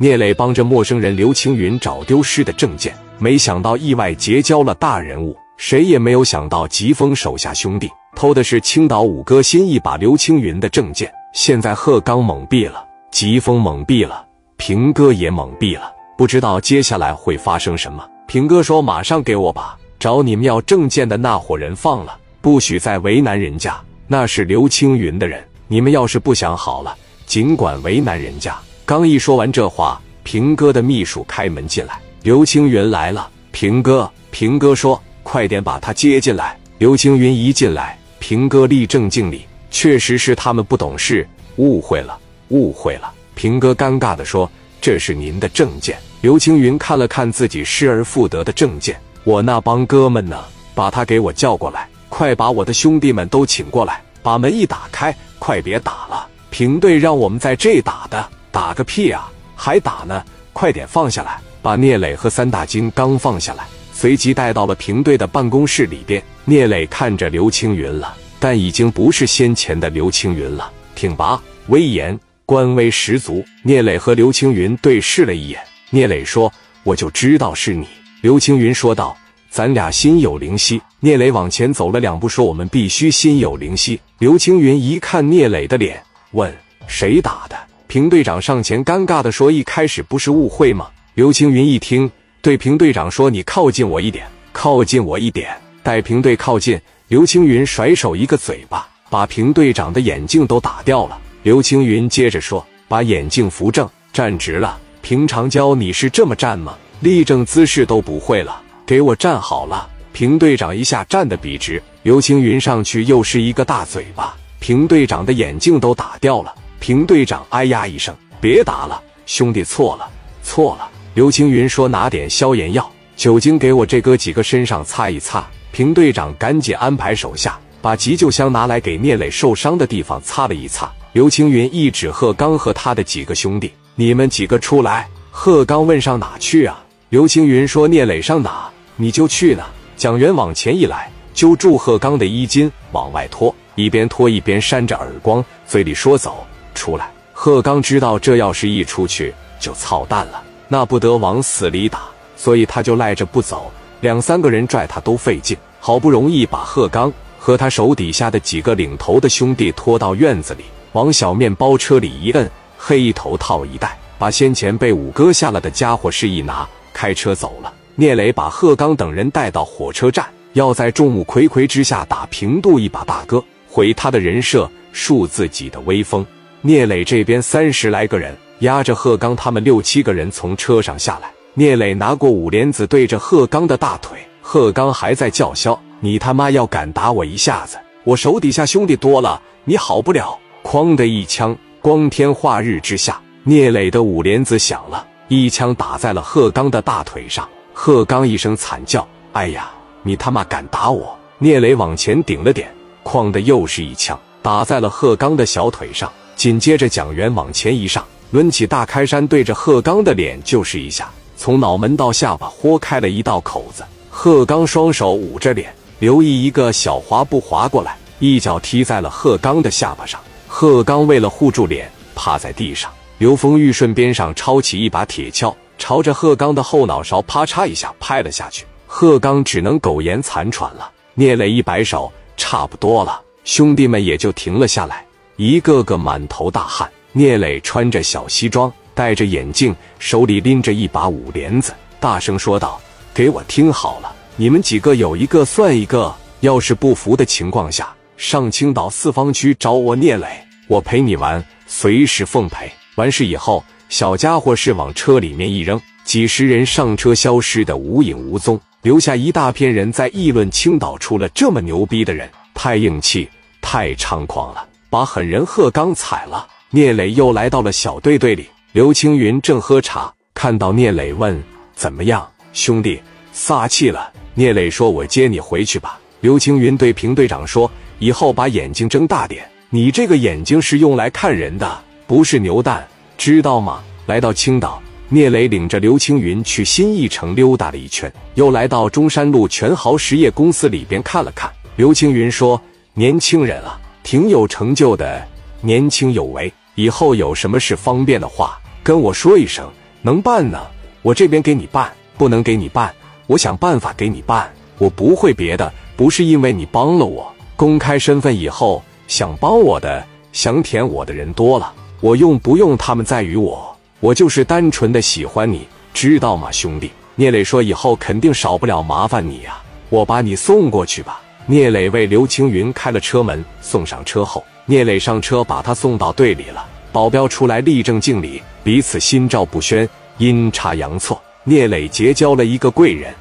聂磊帮着陌生人刘青云找丢失的证件，没想到意外结交了大人物。谁也没有想到，疾风手下兄弟偷的是青岛五哥心意把刘青云的证件。现在贺刚懵逼了，疾风懵逼了，平哥也懵逼了，不知道接下来会发生什么。平哥说：“马上给我把找你们要证件的那伙人放了，不许再为难人家。那是刘青云的人，你们要是不想好了，尽管为难人家。”刚一说完这话，平哥的秘书开门进来，刘青云来了。平哥，平哥说：“快点把他接进来。”刘青云一进来，平哥立正敬礼。确实是他们不懂事，误会了，误会了。平哥尴尬的说：“这是您的证件。”刘青云看了看自己失而复得的证件，我那帮哥们呢？把他给我叫过来，快把我的兄弟们都请过来，把门一打开，快别打了。平队让我们在这打的。打个屁啊！还打呢！快点放下来！把聂磊和三大金刚放下来，随即带到了平队的办公室里边。聂磊看着刘青云了，但已经不是先前的刘青云了，挺拔、威严、官威十足。聂磊和刘青云对视了一眼，聂磊说：“我就知道是你。”刘青云说道：“咱俩心有灵犀。”聂磊往前走了两步，说：“我们必须心有灵犀。”刘青云一看聂磊的脸，问：“谁打的？”平队长上前，尴尬的说：“一开始不是误会吗？”刘青云一听，对平队长说：“你靠近我一点，靠近我一点。”待平队靠近，刘青云甩手一个嘴巴，把平队长的眼镜都打掉了。刘青云接着说：“把眼镜扶正，站直了。平常教你是这么站吗？立正姿势都不会了，给我站好了。”平队长一下站得笔直，刘青云上去又是一个大嘴巴，平队长的眼镜都打掉了。平队长哎呀一声，别打了，兄弟错了，错了。刘青云说：“拿点消炎药、酒精给我这哥几个身上擦一擦。”平队长赶紧安排手下把急救箱拿来，给聂磊受伤的地方擦了一擦。刘青云一指贺刚和他的几个兄弟：“你们几个出来。”贺刚问：“上哪去啊？”刘青云说：“聂磊上哪，你就去哪。”蒋元往前一来，揪住贺刚的衣襟往外拖，一边拖一边扇着耳光，嘴里说：“走。”出来，贺刚知道这要是一出去就操蛋了，那不得往死里打，所以他就赖着不走。两三个人拽他都费劲，好不容易把贺刚和他手底下的几个领头的兄弟拖到院子里，往小面包车里一摁，黑衣头套一戴，把先前被五哥下了的家伙事一拿，开车走了。聂磊把贺刚等人带到火车站，要在众目睽睽之下打平度一把大哥，毁他的人设，树自己的威风。聂磊这边三十来个人压着贺刚，他们六七个人从车上下来。聂磊拿过五莲子对着贺刚的大腿，贺刚还在叫嚣：“你他妈要敢打我一下子，我手底下兄弟多了，你好不了！”哐的一枪，光天化日之下，聂磊的五莲子响了，一枪打在了贺刚的大腿上。贺刚一声惨叫：“哎呀，你他妈敢打我！”聂磊往前顶了点，哐的又是一枪打在了贺刚的小腿上。紧接着，蒋元往前一上，抡起大开山，对着贺刚的脸就是一下，从脑门到下巴豁开了一道口子。贺刚双手捂着脸，刘毅一个小滑步滑过来，一脚踢在了贺刚的下巴上。贺刚为了护住脸，趴在地上。刘峰玉顺边上抄起一把铁锹，朝着贺刚的后脑勺啪嚓一下拍了下去。贺刚只能苟延残喘了。聂磊一摆手，差不多了，兄弟们也就停了下来。一个个满头大汗，聂磊穿着小西装，戴着眼镜，手里拎着一把五连子，大声说道：“给我听好了，你们几个有一个算一个，要是不服的情况下，上青岛四方区找我聂磊，我陪你玩，随时奉陪。完事以后，小家伙是往车里面一扔，几十人上车，消失的无影无踪，留下一大片人在议论青岛出了这么牛逼的人，太硬气，太猖狂了。”把狠人贺刚踩了，聂磊又来到了小队队里。刘青云正喝茶，看到聂磊问：“怎么样，兄弟？撒气了？”聂磊说：“我接你回去吧。”刘青云对平队长说：“以后把眼睛睁大点，你这个眼睛是用来看人的，不是牛蛋，知道吗？”来到青岛，聂磊领着刘青云去新义城溜达了一圈，又来到中山路全豪实业公司里边看了看。刘青云说：“年轻人啊。”挺有成就的，年轻有为。以后有什么事方便的话，跟我说一声，能办呢，我这边给你办；不能给你办，我想办法给你办。我不会别的，不是因为你帮了我，公开身份以后，想帮我的、想舔我的人多了。我用不用他们在于我，我就是单纯的喜欢你，知道吗，兄弟？聂磊说：“以后肯定少不了麻烦你呀，我把你送过去吧。”聂磊为刘青云开了车门，送上车后，聂磊上车把他送到队里了。保镖出来立正敬礼，彼此心照不宣，阴差阳错，聂磊结交了一个贵人。